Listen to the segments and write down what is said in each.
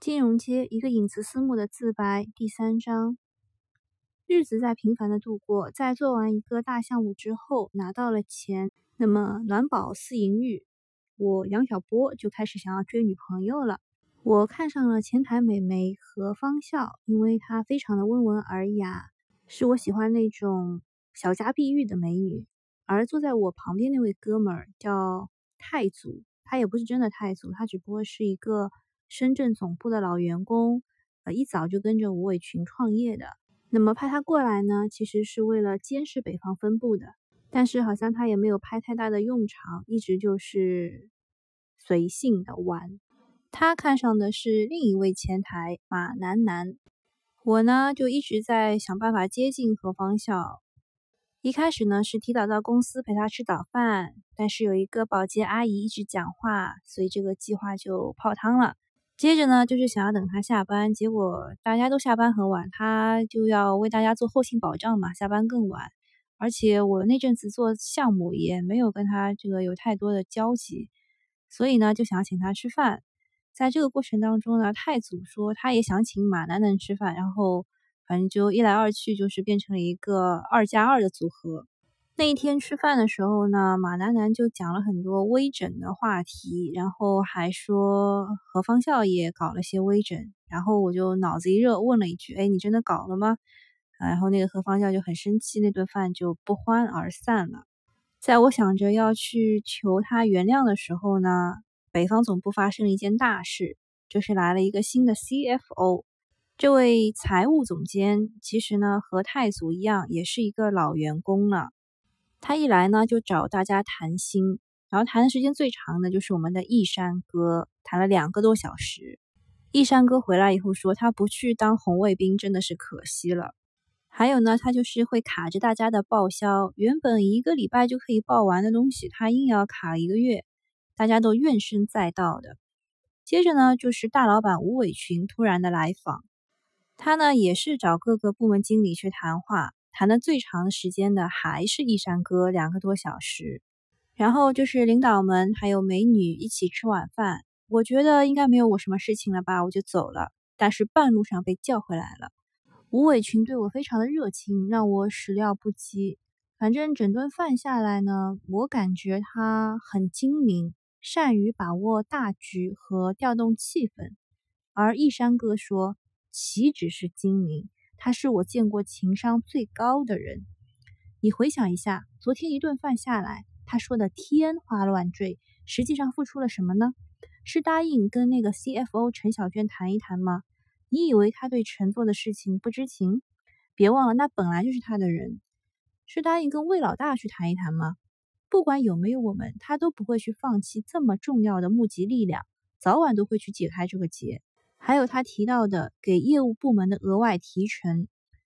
金融街一个影子私募的自白第三章。日子在平凡的度过，在做完一个大项目之后，拿到了钱，那么暖宝思淫欲，我杨小波就开始想要追女朋友了。我看上了前台美眉何方笑，因为她非常的温文尔雅，是我喜欢那种小家碧玉的美女。而坐在我旁边那位哥们儿叫太祖，他也不是真的太祖，他只不过是一个深圳总部的老员工，呃，一早就跟着吴伟群创业的。那么派他过来呢，其实是为了监视北方分部的，但是好像他也没有派太大的用场，一直就是随性的玩。他看上的是另一位前台马楠楠，我呢就一直在想办法接近何方笑。一开始呢是提早到公司陪他吃早饭，但是有一个保洁阿姨一直讲话，所以这个计划就泡汤了。接着呢就是想要等他下班，结果大家都下班很晚，他就要为大家做后勤保障嘛，下班更晚。而且我那阵子做项目也没有跟他这个有太多的交集，所以呢就想请他吃饭。在这个过程当中呢，太祖说他也想请马楠楠吃饭，然后反正就一来二去就是变成了一个二加二的组合。那一天吃饭的时候呢，马楠楠就讲了很多微整的话题，然后还说何方笑也搞了些微整，然后我就脑子一热问了一句：“哎，你真的搞了吗？”然后那个何方笑就很生气，那顿饭就不欢而散了。在我想着要去求他原谅的时候呢。北方总部发生了一件大事，就是来了一个新的 CFO。这位财务总监其实呢和太祖一样，也是一个老员工了。他一来呢就找大家谈心，然后谈的时间最长的就是我们的易山哥，谈了两个多小时。易山哥回来以后说，他不去当红卫兵真的是可惜了。还有呢，他就是会卡着大家的报销，原本一个礼拜就可以报完的东西，他硬要卡一个月。大家都怨声载道的。接着呢，就是大老板吴伟群突然的来访，他呢也是找各个部门经理去谈话，谈的最长时间的还是一山哥两个多小时。然后就是领导们还有美女一起吃晚饭，我觉得应该没有我什么事情了吧，我就走了。但是半路上被叫回来了。吴伟群对我非常的热情，让我始料不及。反正整顿饭下来呢，我感觉他很精明。善于把握大局和调动气氛，而一山哥说：“岂止是精明，他是我见过情商最高的人。”你回想一下，昨天一顿饭下来，他说的天花乱坠，实际上付出了什么呢？是答应跟那个 CFO 陈小娟谈一谈吗？你以为他对陈做的事情不知情？别忘了，那本来就是他的人。是答应跟魏老大去谈一谈吗？不管有没有我们，他都不会去放弃这么重要的募集力量，早晚都会去解开这个结。还有他提到的给业务部门的额外提成，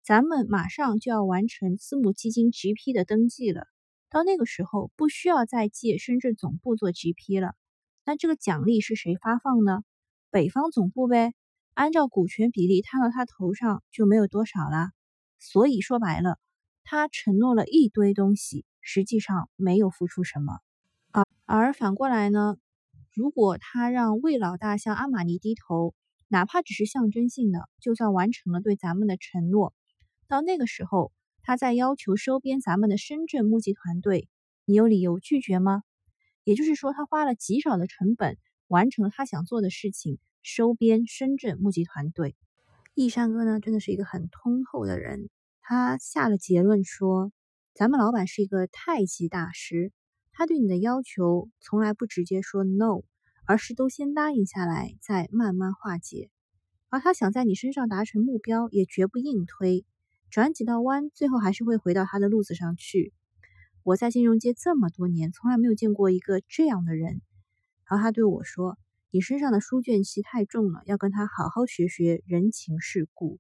咱们马上就要完成私募基金 GP 的登记了，到那个时候不需要再借深圳总部做 GP 了。那这个奖励是谁发放呢？北方总部呗，按照股权比例摊到他头上就没有多少了。所以说白了，他承诺了一堆东西。实际上没有付出什么，而而反过来呢？如果他让魏老大向阿玛尼低头，哪怕只是象征性的，就算完成了对咱们的承诺，到那个时候，他再要求收编咱们的深圳募集团队，你有理由拒绝吗？也就是说，他花了极少的成本，完成了他想做的事情，收编深圳募集团队。易山哥呢，真的是一个很通透的人，他下了结论说。咱们老板是一个太极大师，他对你的要求从来不直接说 no，而是都先答应下来，再慢慢化解。而他想在你身上达成目标，也绝不硬推，转几道弯，最后还是会回到他的路子上去。我在金融街这么多年，从来没有见过一个这样的人。然后他对我说：“你身上的书卷气太重了，要跟他好好学学人情世故。”